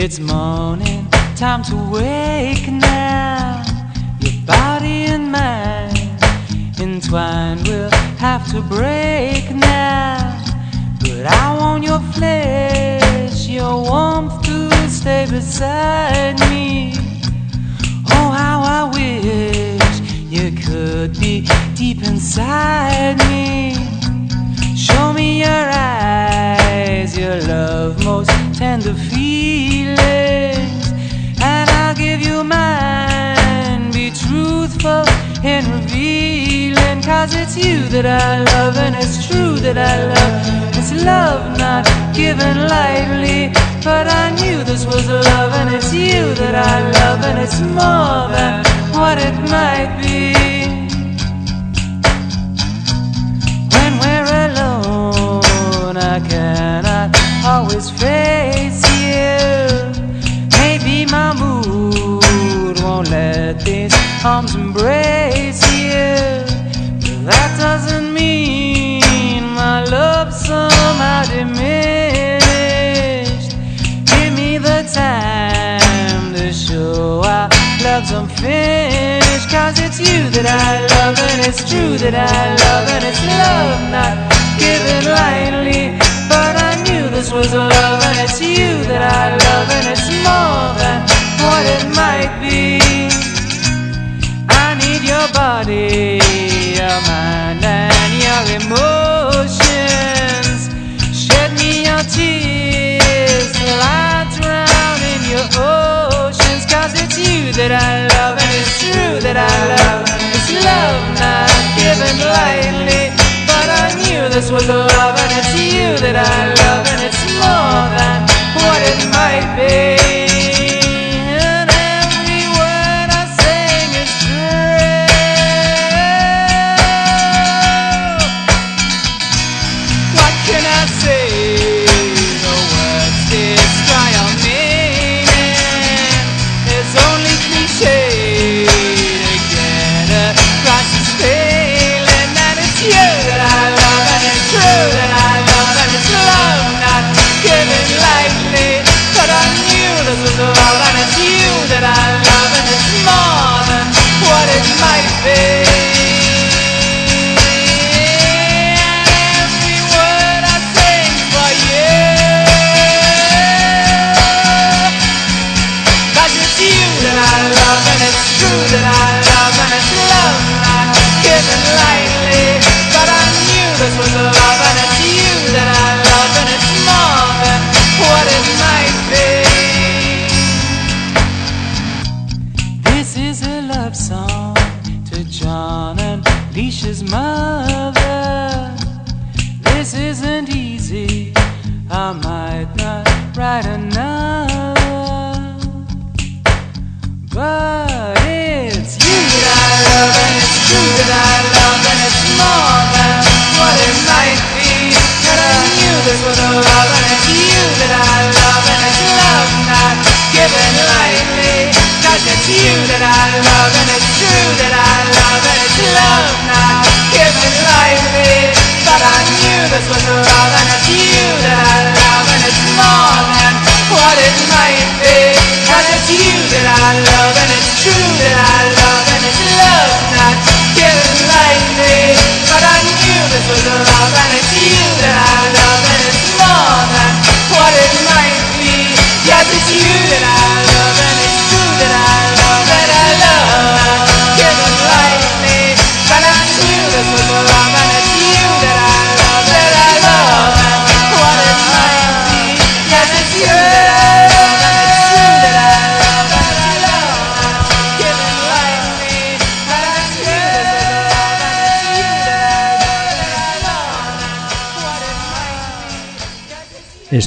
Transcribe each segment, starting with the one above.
It's morning, time to wake now. Your body and mind entwined will have to break now. But I want your flesh, your warmth to stay beside me. Oh, how I wish you could be deep inside me. Show me your eyes, your love, most tender feelings, and I'll give you mine. Be truthful in revealing, cause it's you that I love, and it's true that I love. It's love not given lightly, but I knew this was a love, and it's you that I love, and it's more than what it might be. When we're alone, I cannot always face you. Maybe my mood won't let these arms embrace you. But that doesn't mean my love somehow diminished. Give me the time to show our love's unfinished. Cause it's you that I love, and it's true that I love, and it's love not given lightly. This was love, and it's you that I love, and it's more than what it might be. I need your body, your mind, and your emotions. Shed me your tears till I drown in your oceans. Cause it's you that I love, and it's true that I love. It's love not given lightly. But I knew this was love, and it's you that I love,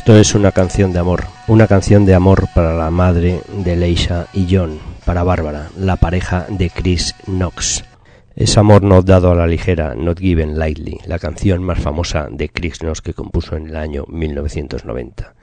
Esto es una canción de amor, una canción de amor para la madre de Leisha y John, para Bárbara, la pareja de Chris Knox. Es amor no dado a la ligera, not given lightly, la canción más famosa de Chris Knox que compuso en el año 1990.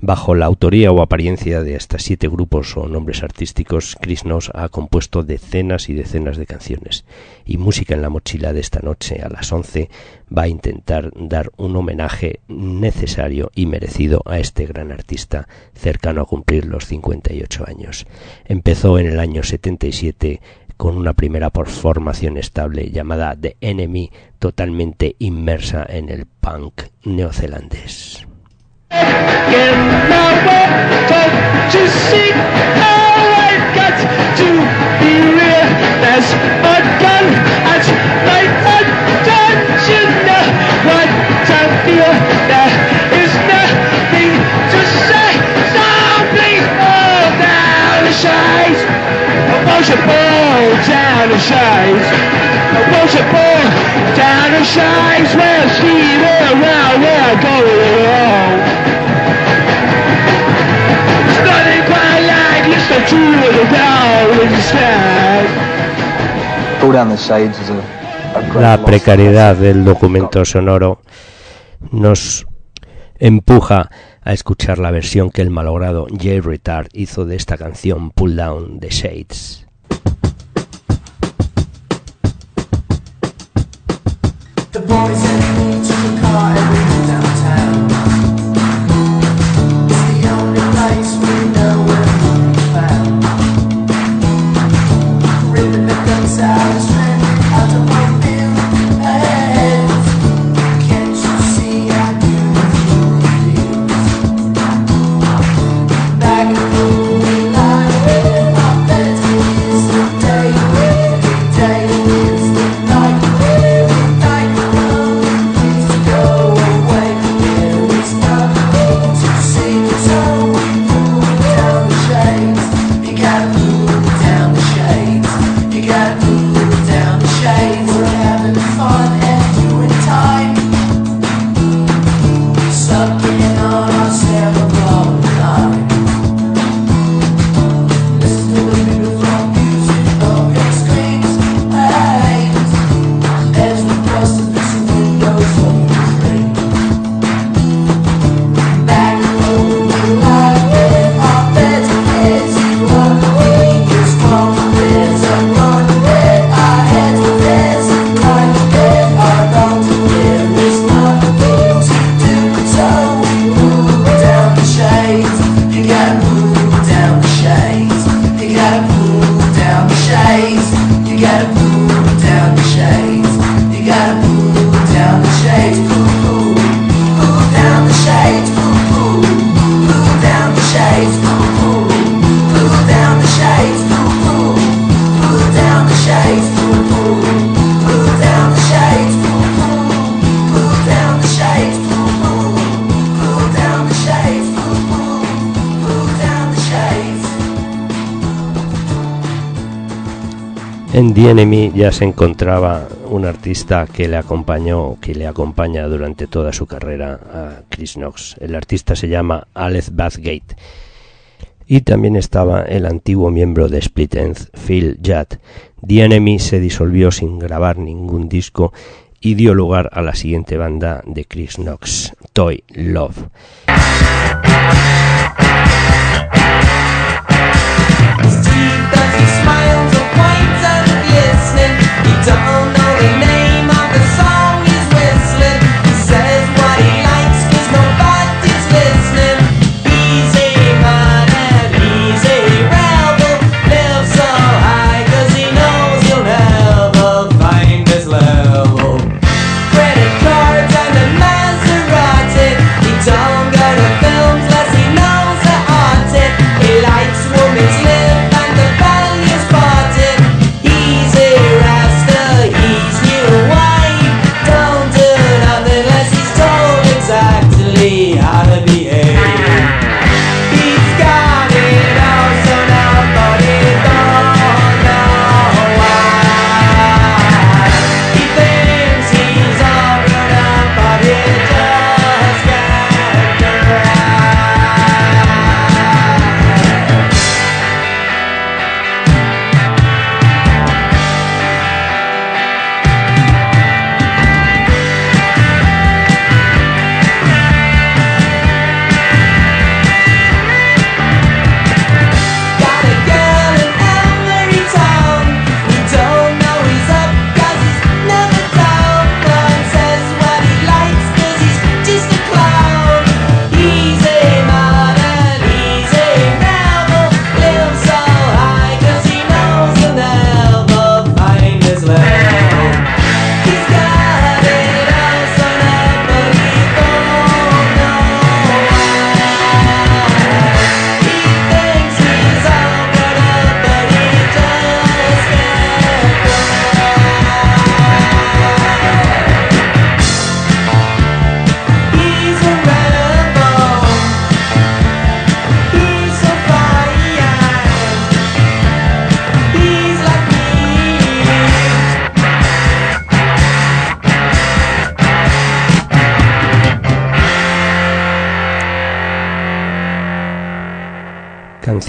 Bajo la autoría o apariencia de hasta siete grupos o nombres artísticos, Chris Knox ha compuesto decenas y decenas de canciones. Y Música en la Mochila de esta noche a las 11 va a intentar dar un homenaje necesario y merecido a este gran artista cercano a cumplir los 58 años. Empezó en el año 77 con una primera formación estable llamada The Enemy, totalmente inmersa en el punk neozelandés. Down the shines. I it burn down the shines see where the down. Go down the shades is a La precariedad del documento sonoro nos empuja a escuchar la versión que el malogrado Jay Retard hizo de esta canción Pull Down the Shades. Boys y Enemy ya se encontraba un artista que le acompañó, que le acompaña durante toda su carrera a Chris Knox. El artista se llama Alex Bathgate. Y también estaba el antiguo miembro de Split Enz, Phil Judd. The Enemy se disolvió sin grabar ningún disco y dio lugar a la siguiente banda de Chris Knox, Toy Love. You don't know the name.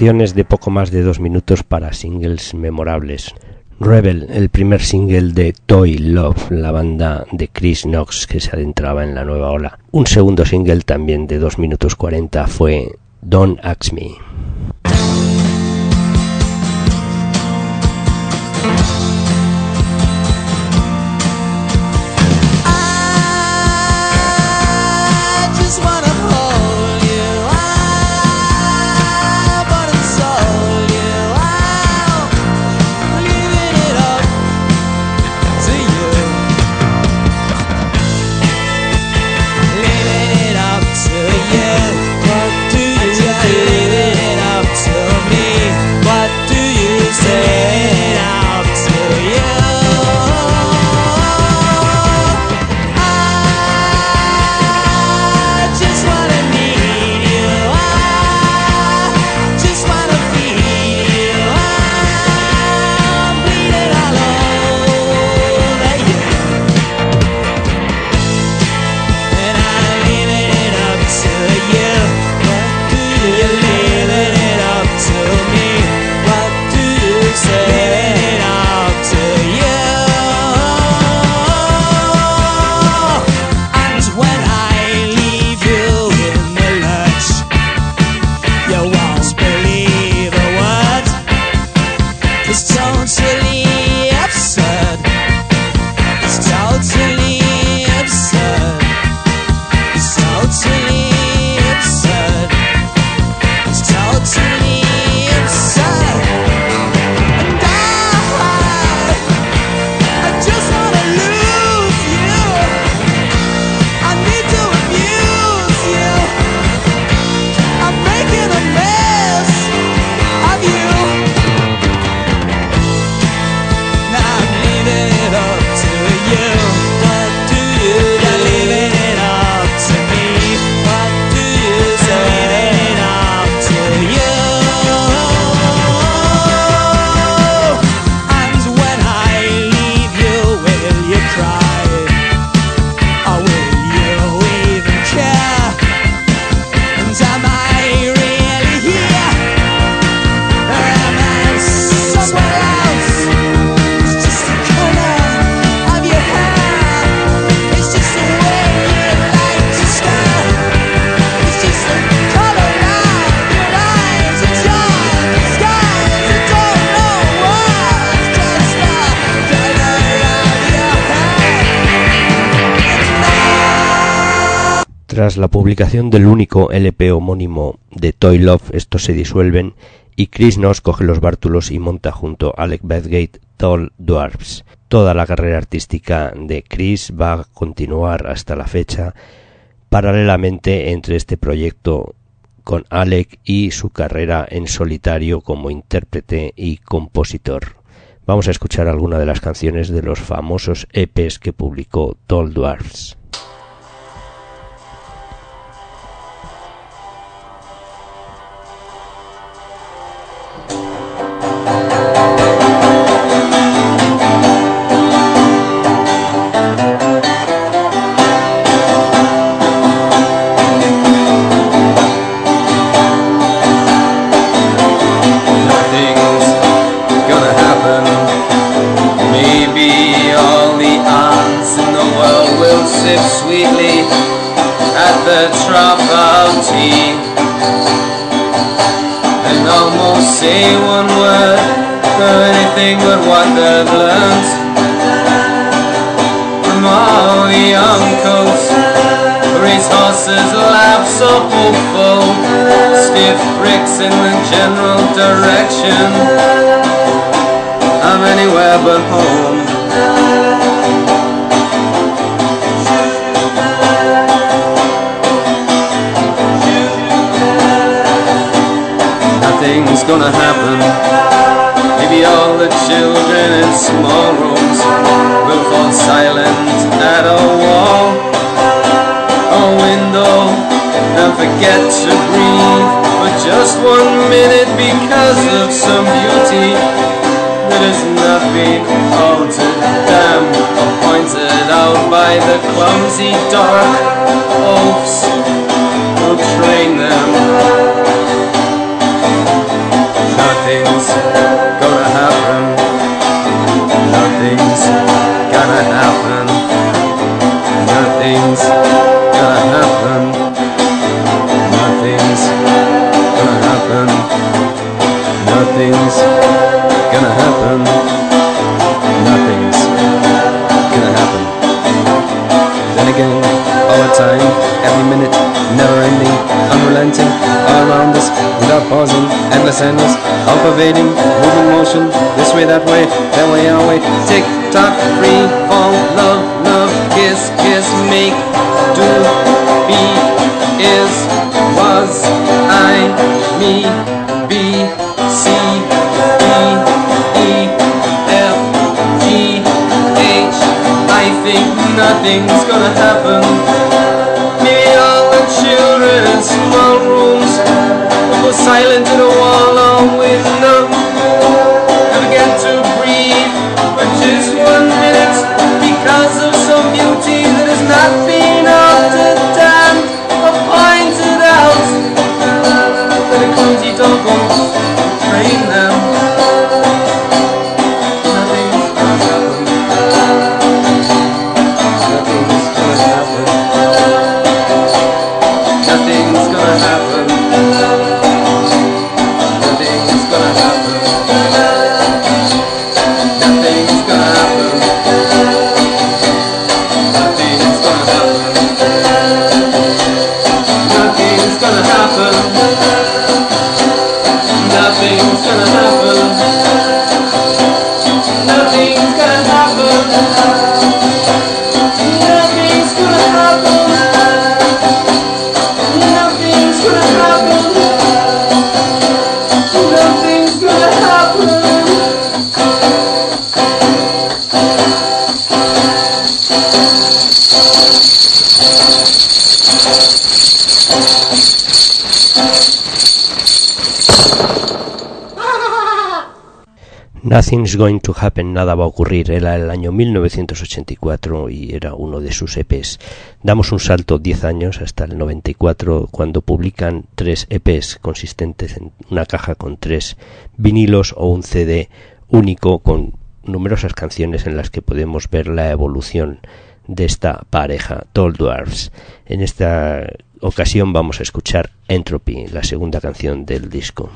De poco más de dos minutos para singles memorables. Rebel, el primer single de Toy Love, la banda de Chris Knox que se adentraba en la nueva ola. Un segundo single también de dos minutos cuarenta fue Don't Ask Me. La publicación del único LP homónimo de Toy Love, estos se disuelven y Chris Noss coge los bártulos y monta junto a Alec Bedgate Tall Dwarfs. Toda la carrera artística de Chris va a continuar hasta la fecha paralelamente entre este proyecto con Alec y su carrera en solitario como intérprete y compositor. Vamos a escuchar algunas de las canciones de los famosos EPs que publicó Tall Dwarfs. sip sweetly at the trough of tea. And almost say one word for anything but what they've learned From all the young coats, race horses, laugh so hopeful Stiff bricks in the general direction. I'm anywhere but home. gonna happen. Maybe all the children in small rooms will fall silent at a wall a window and forget to breathe for just one minute because of some beauty that is not being altered. or pointed out by the clumsy dark oafs who train them nothing's gonna happen. Nothing's gonna happen. Nothing's gonna happen. Nothing's gonna happen. Nothing's gonna happen. All the time, every minute, never ending, unrelenting, all around us, without pausing, endless, endless, all pervading, moving motion, this way, that way, that way, our way, tick tock, free fall, love, love, kiss, kiss, make, do, be, is, was, I, me, nothing's gonna happen. Nothing's Going to Happen, nada va a ocurrir, era el año 1984 y era uno de sus EPs. Damos un salto 10 años hasta el 94 cuando publican tres EPs consistentes en una caja con tres vinilos o un CD único con numerosas canciones en las que podemos ver la evolución de esta pareja, Tall Dwarfs. En esta ocasión vamos a escuchar Entropy, la segunda canción del disco.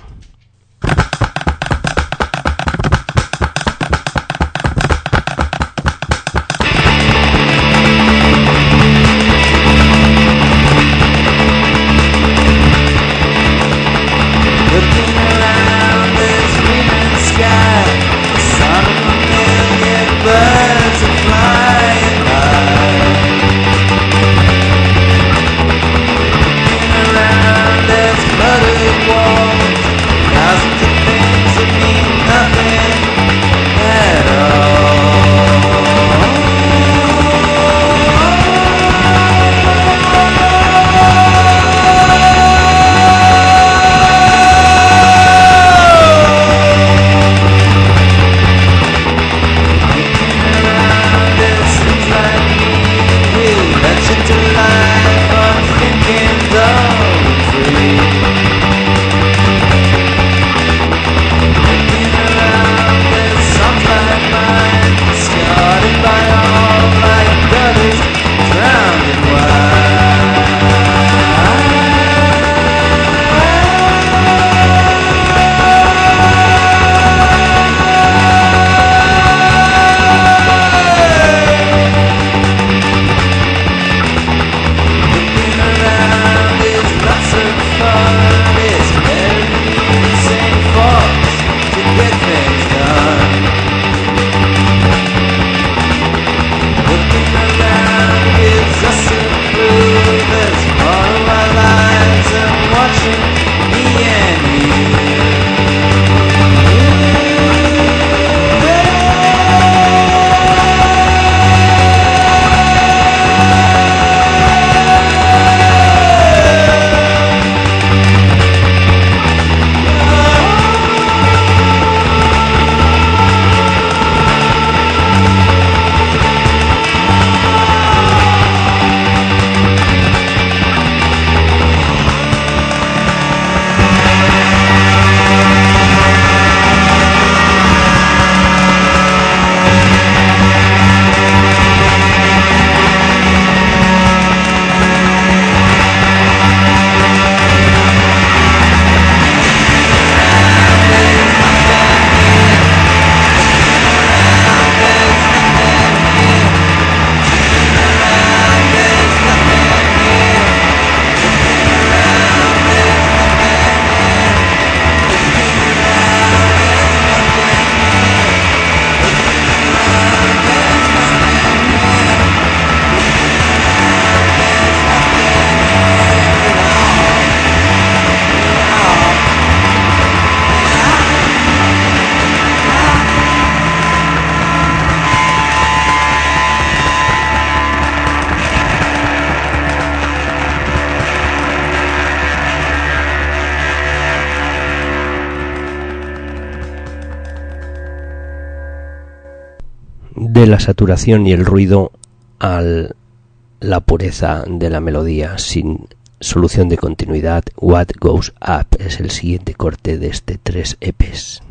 La saturación y el ruido a la pureza de la melodía sin solución de continuidad. What Goes Up es el siguiente corte de este tres EPs.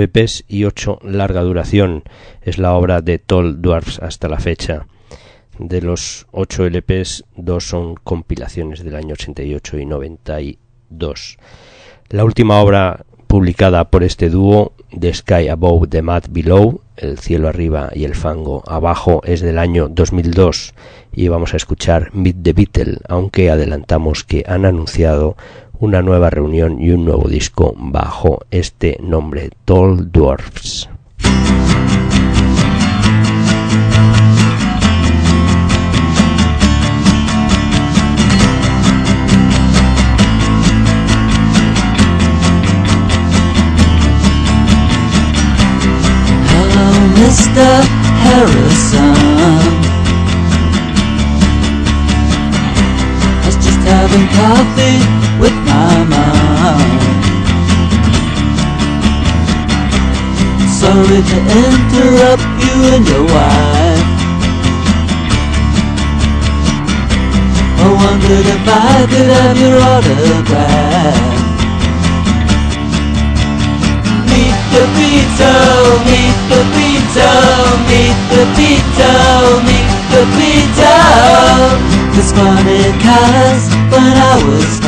EPs y 8 larga duración. Es la obra de Tall Dwarfs hasta la fecha. De los 8 LPs, dos son compilaciones del año 88 y 92. La última obra publicada por este dúo, The Sky Above, The Mud Below, El cielo arriba y el fango abajo, es del año 2002 y vamos a escuchar Meet the Beatle, aunque adelantamos que han anunciado una nueva reunión y un nuevo disco bajo este nombre, Tall Dwarfs. Harrison. Coffee with my mind. Sorry to interrupt you and your wife. I wondered if I could have your autograph. Meet the Beatles, meet the Beatles, meet the Beatles, meet the Beatles. This funny cause when I was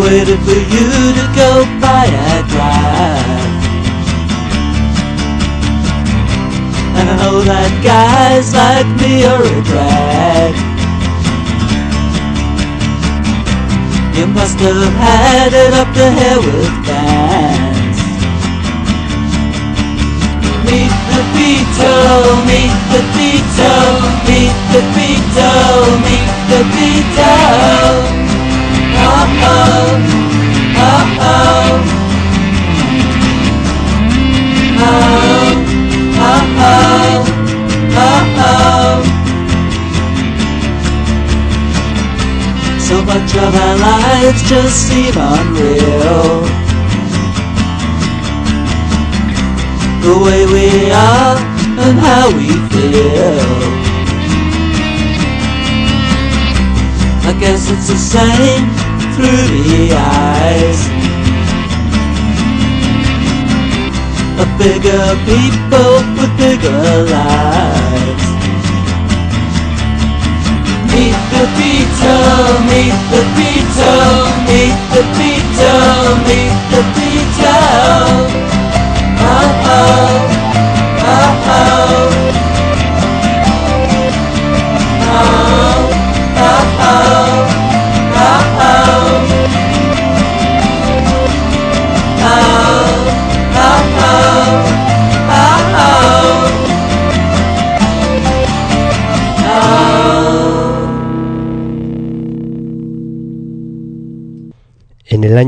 waited for you to go by a drive. And I know that guys like me are a drag. You must have had it up to here with bands. Meet the Beatles, meet the Beatles, meet the Beatles, meet the Beatles. So much of our lives just seem unreal. The way we are and how we feel. I guess it's the same through the eyes. A bigger people with bigger lives. Meet the Beatles, meet the Beatles, meet the Beatles, meet the Beatles. Oh oh, oh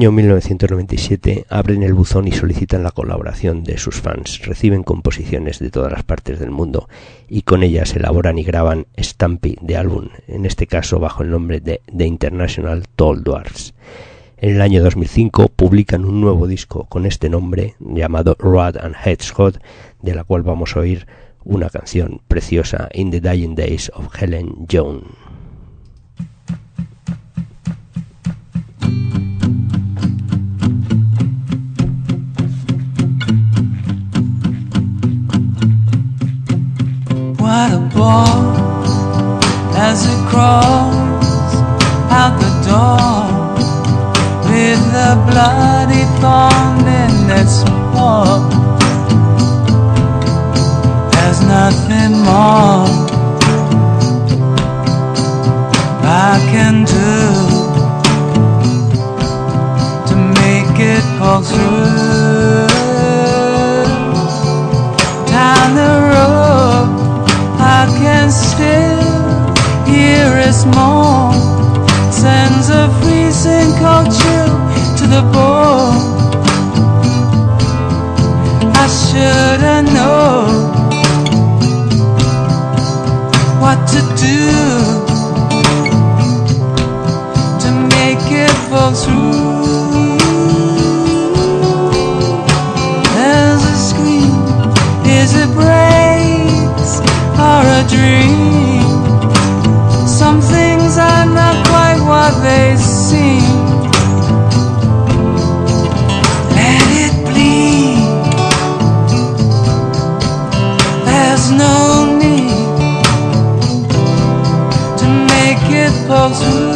año 1997 abren el buzón y solicitan la colaboración de sus fans. Reciben composiciones de todas las partes del mundo y con ellas elaboran y graban Stampy de álbum, en este caso bajo el nombre de The International Tall Dwarfs. En el año 2005 publican un nuevo disco con este nombre llamado Rod and Hedgehog, de la cual vamos a oír una canción preciosa, In the Dying Days of Helen Jones. What a ball as it crawls out the door with the bloody thorn in its paw. There's nothing more I can do to make it pull through its moan. Sends a freezing cold chill to the bone. I should've known what to do to make it fall through. There's a scream, is it breaks or a dream? They seem. Let it bleed. There's no need to make it pull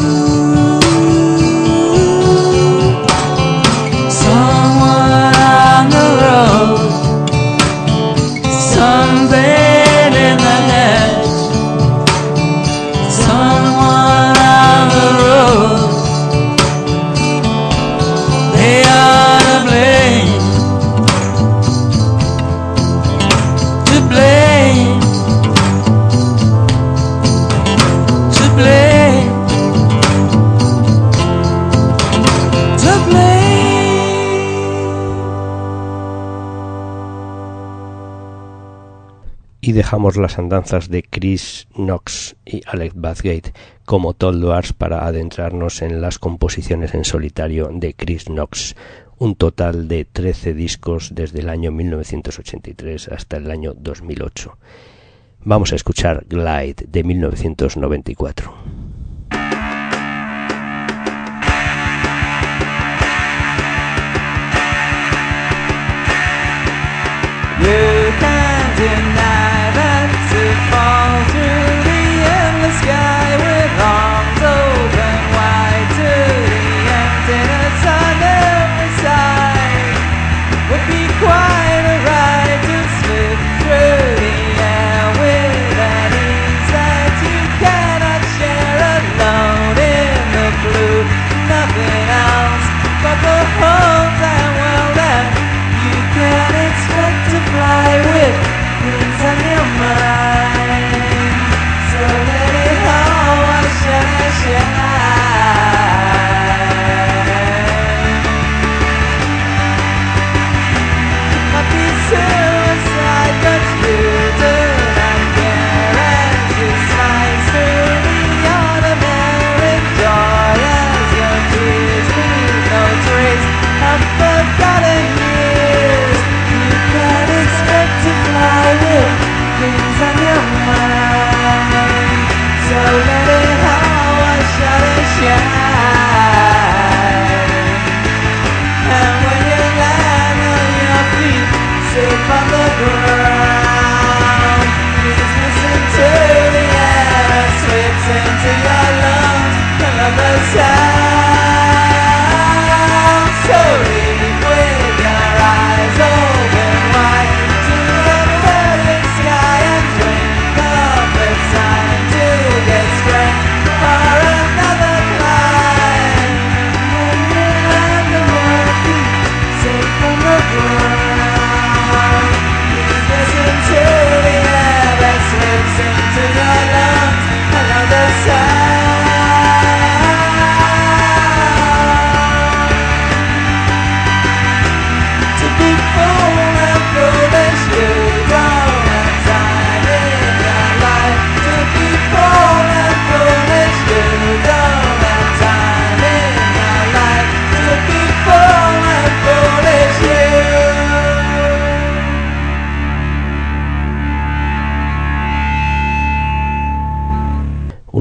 dejamos las andanzas de Chris Knox y Alex Bathgate como Toll Dwarfs para adentrarnos en las composiciones en solitario de Chris Knox, un total de 13 discos desde el año 1983 hasta el año 2008. Vamos a escuchar Glide de 1994. You can't deny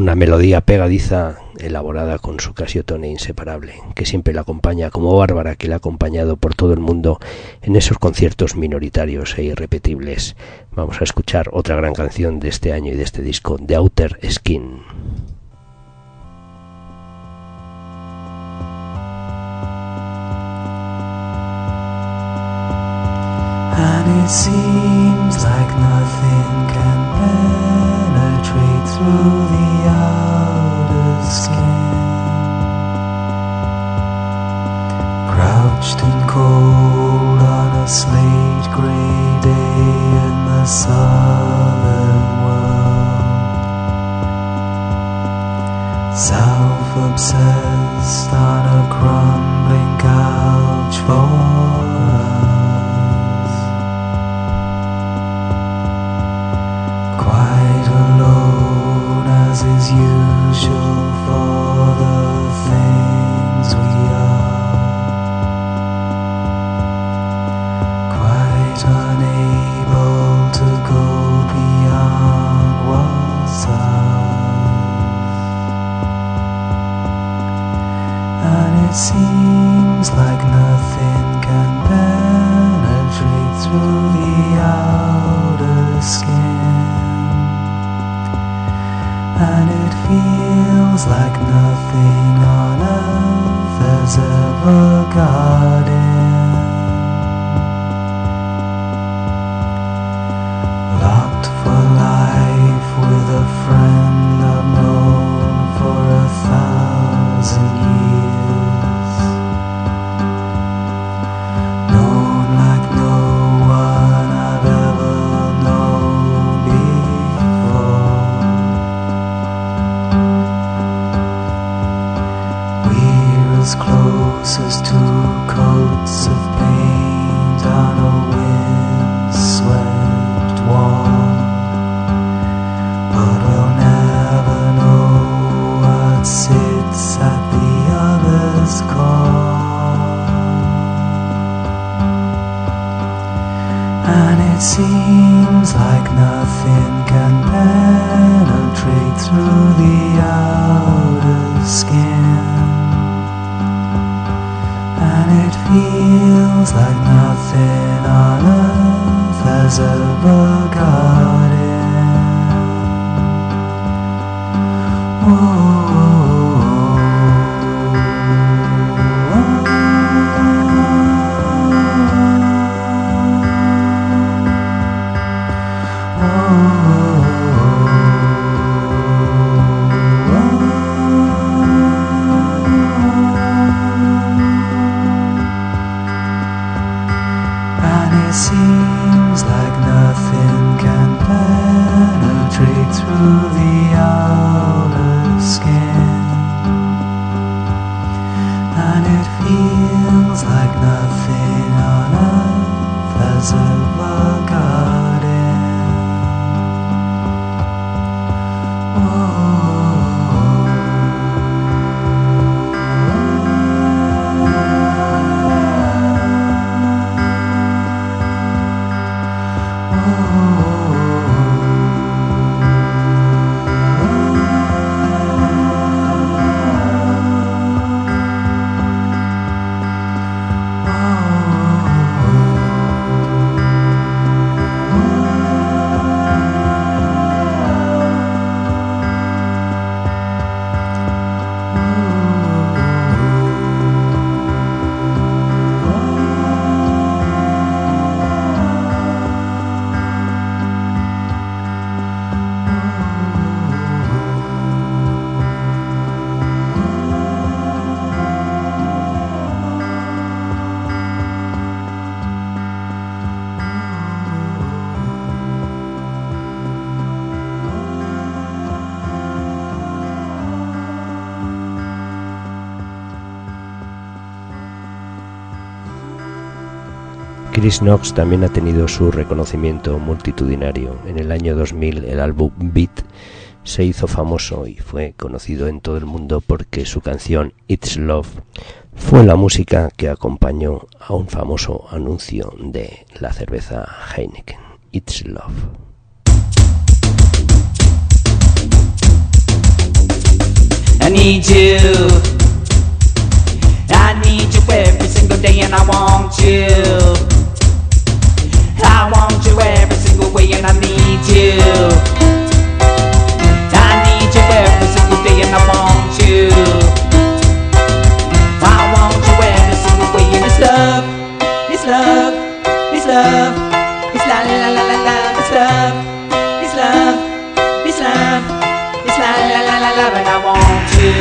una melodía pegadiza elaborada con su casiotone inseparable, que siempre la acompaña como Bárbara que la ha acompañado por todo el mundo en esos conciertos minoritarios e irrepetibles. Vamos a escuchar otra gran canción de este año y de este disco, The Outer Skin. And it seems like nothing can through in Chris Knox también ha tenido su reconocimiento multitudinario. En el año 2000 el álbum Beat se hizo famoso y fue conocido en todo el mundo porque su canción It's Love fue la música que acompañó a un famoso anuncio de la cerveza Heineken. It's Love. need you. I need you every single day and I want you. I want you every single way and I need you. I need you every single day and I want you. You every single way and it's love, it's love, it's love, it's la la la la it's love, it's love, it's love, it's la la la la love and I want you.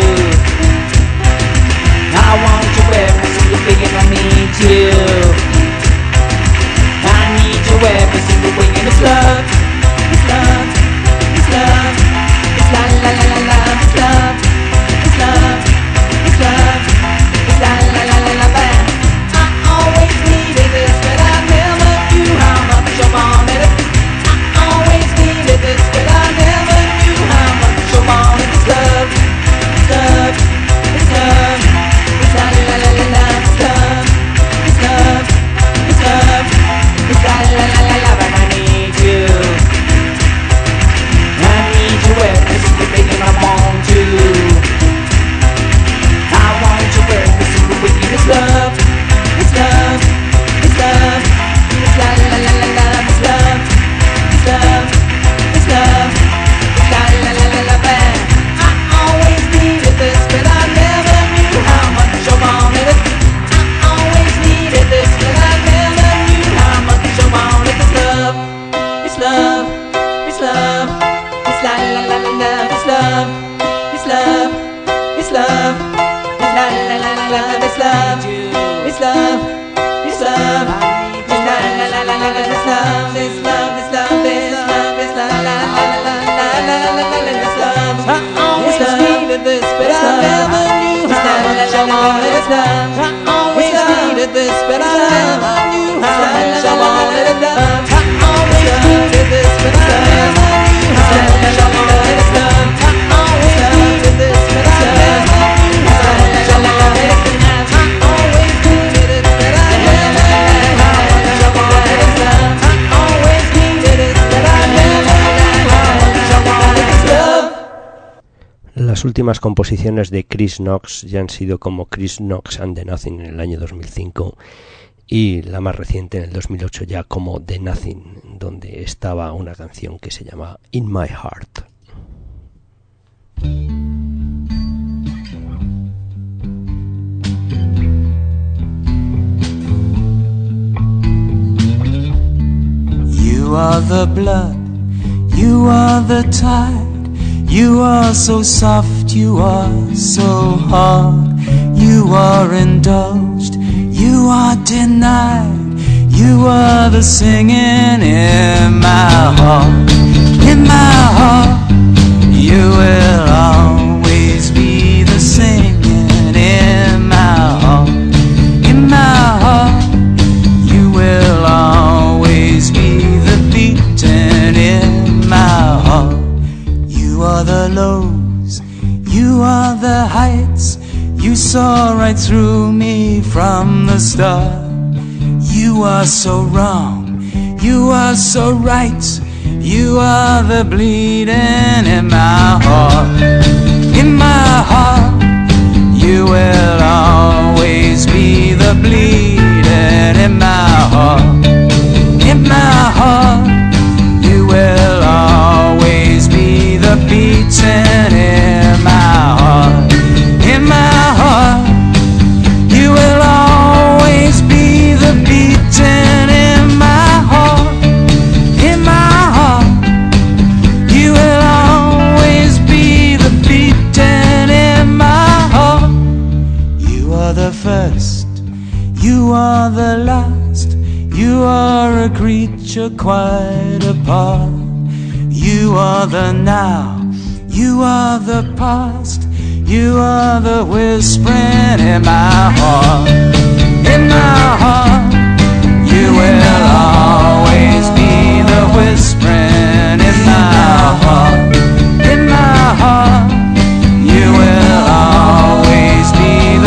I want you every single and I need you. Últimas composiciones de Chris Knox ya han sido como Chris Knox and the Nothing en el año 2005 y la más reciente en el 2008 ya como The Nothing, donde estaba una canción que se llama In My Heart. You are the blood, you are the tide, you are so soft, you are so hard, you are indulged, you are denied, you are the singing in my heart, in my heart, you will always be the singing are the lows, you are the heights. You saw right through me from the start. You are so wrong, you are so right. You are the bleeding in my heart, in my heart. You will always be the bleeding in my heart, in my heart. You are the first, you are the last. You are a creature quite apart. You are the now, you are the past. You are the whispering in my heart, in my heart. You will always be the whispering in my heart,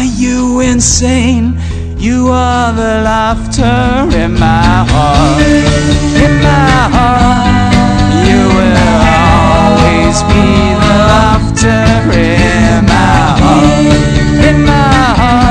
Are you insane? You are the laughter in my heart. In my heart. You will always be the laughter in my heart. In my heart.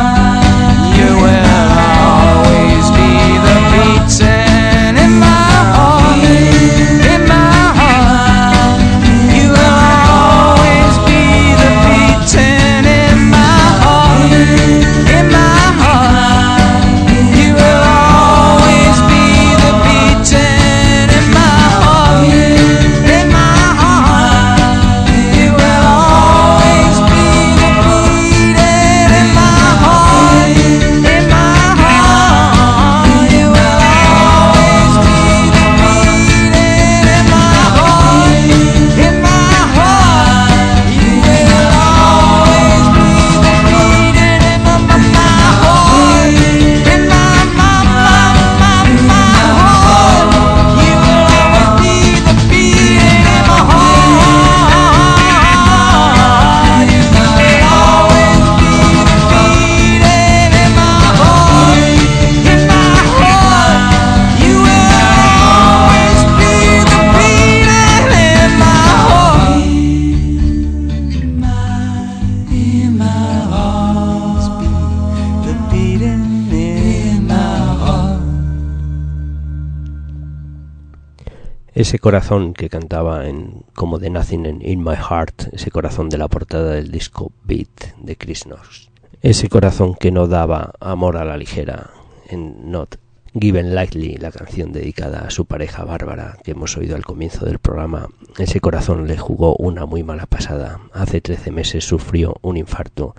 Ese corazón que cantaba en como de Nothing in, in My Heart, ese corazón de la portada del disco Beat de Chris Knox. Ese corazón que no daba amor a la ligera en Not Given Lightly, la canción dedicada a su pareja Bárbara que hemos oído al comienzo del programa. Ese corazón le jugó una muy mala pasada. Hace 13 meses sufrió un infarto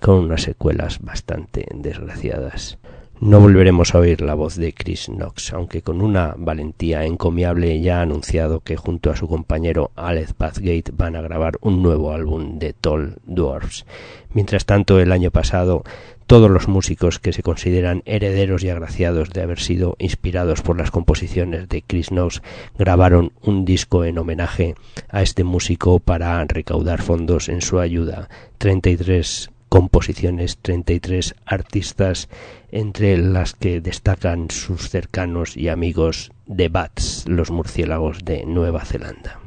con unas secuelas bastante desgraciadas. No volveremos a oír la voz de Chris Knox, aunque con una valentía encomiable ya ha anunciado que junto a su compañero Alex Bathgate van a grabar un nuevo álbum de Tall Dwarfs. Mientras tanto, el año pasado, todos los músicos que se consideran herederos y agraciados de haber sido inspirados por las composiciones de Chris Knox grabaron un disco en homenaje a este músico para recaudar fondos en su ayuda. 33 composiciones, 33 artistas, entre las que destacan sus cercanos y amigos de Bats, los murciélagos de Nueva Zelanda.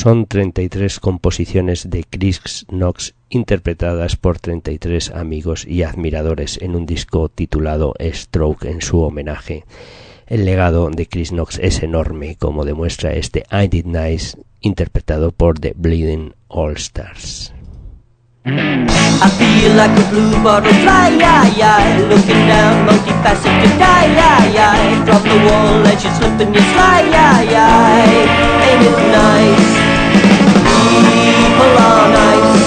Son 33 composiciones de Chris Knox interpretadas por 33 amigos y admiradores en un disco titulado Stroke en su homenaje. El legado de Chris Knox es enorme, como demuestra este I Did Nice interpretado por The Bleeding All Stars. People are nice.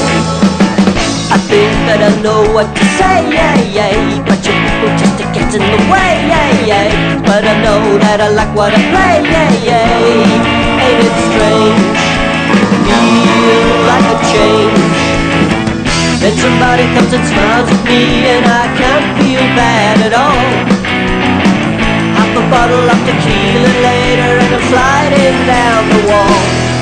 I think that I know what to say, yeah, yeah, but you people just to get in the way, yeah, yeah, but I know that I like what I play, yeah, yeah, ain't it strange? Feel like a change. Then somebody comes and smiles at me and I can't feel bad at all Half a bottle of tequila later and I'm sliding down the wall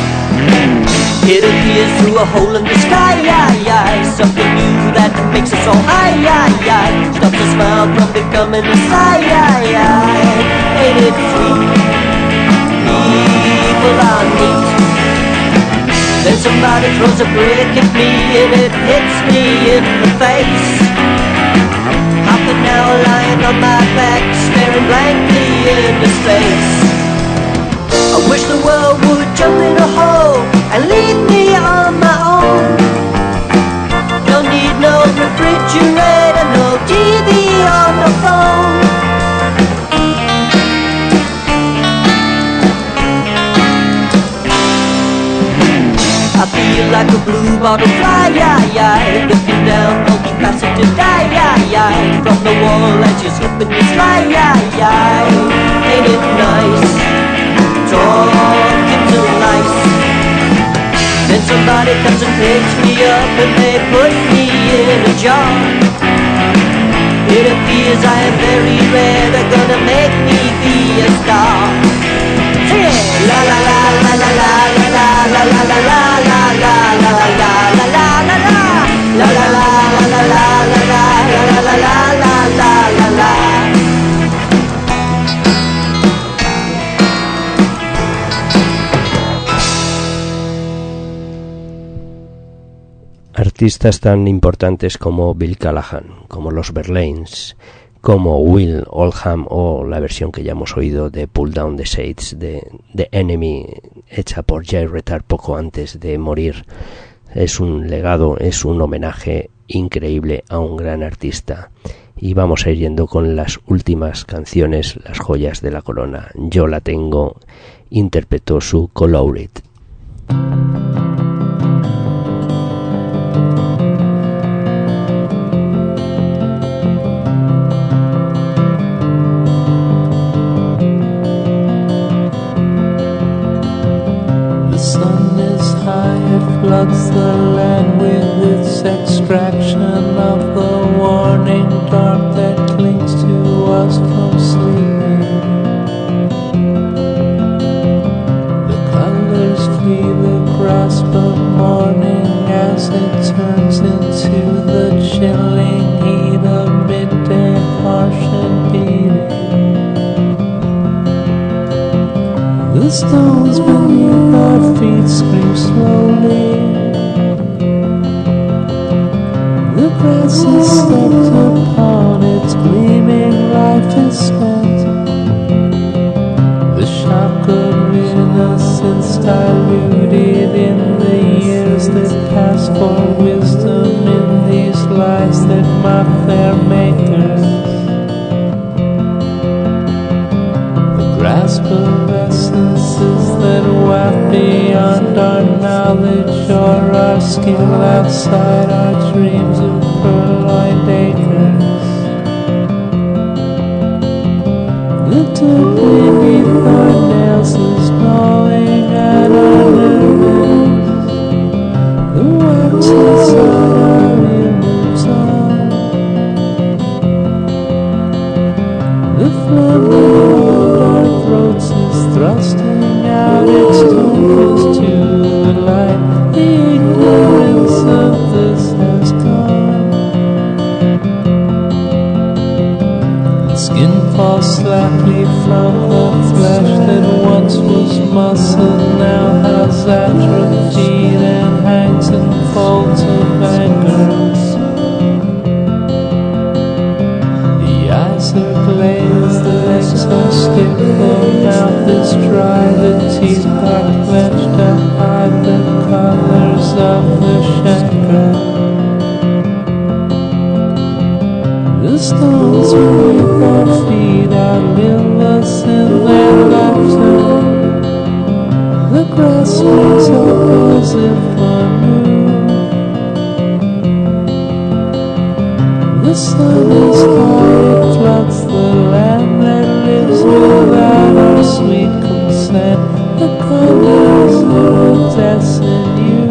It appears through a hole in the sky, aye, aye Something new that makes us all aye, aye, aye Stops a smile from becoming a sigh, aye, aye Ain't it sweet? People are neat then somebody throws a brick at me and it hits me in the face. Half an hour lying on my back, staring blankly into space. Wish the world would jump in a hole and leave me on my own. Don't need no refrigerator, no TV or no phone. I feel like a blue butterfly, yeah, yeah Looking down, multifaceted, yeah, yeah, yeah From the wall as you slip and you slide, yeah, yeah Ain't it nice? Somebody comes and picks me up and they put me in a jar It appears I am very rare, they're gonna make me be a star Sing it! La la la la la la la la la la la Artistas tan importantes como Bill Callahan, como los Berlains, como Will Oldham o la versión que ya hemos oído de Pull Down the Shades de The Enemy hecha por Jay Retard poco antes de morir es un legado, es un homenaje increíble a un gran artista. Y vamos a ir yendo con las últimas canciones, las joyas de la corona. Yo la tengo, interpretó su Colored. Floods the land with its extraction of the warning dark that clings to us from sleeping. The colors flee the grasp of morning as it turns into the chilling heat of midday, harsh and beating. The stones beneath our feet scream slowly. Stepped upon, its gleaming life is spent. The shock of innocence diluted in the years that pass for wisdom in these lives that mock their makers. The grasp of essences that waft beyond our knowledge or our skill outside our dreams thrusting out its tongues to the flesh that once was muscle now has atrophied and hangs in folds of anger. The eyes are glazed, the legs are stiff, the mouth is dry, the teeth are clenched and hide the colors of the chancre. Stones beneath our feet outlive us in their laughter. The grass up as if anew. The sun is high, floods the land that lives without our sweet consent. The colors iridescent you.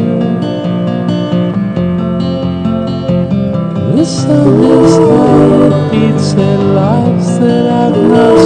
The sun is high, it the lives that I've not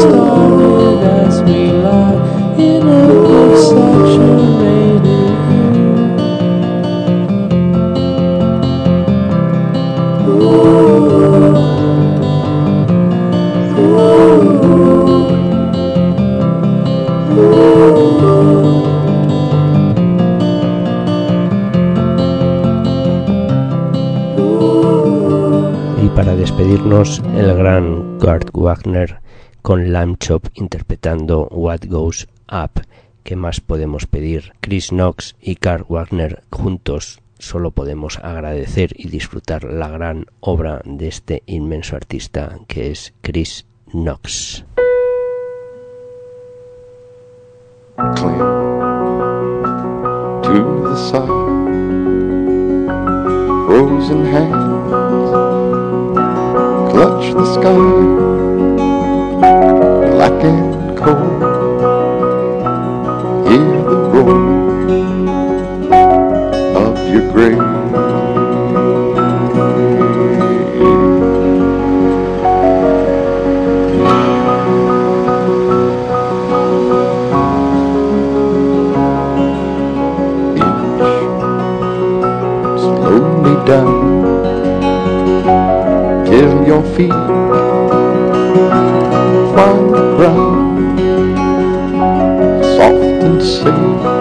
el gran Kurt Wagner con Lamb Chop interpretando What Goes Up. ¿Qué más podemos pedir? Chris Knox y Kurt Wagner juntos solo podemos agradecer y disfrutar la gran obra de este inmenso artista que es Chris Knox. cling to the side. Frozen hands clutch the sky, black and cold. Hear the roar of your grave. Inch slowly your feet. Find the ground soft and safe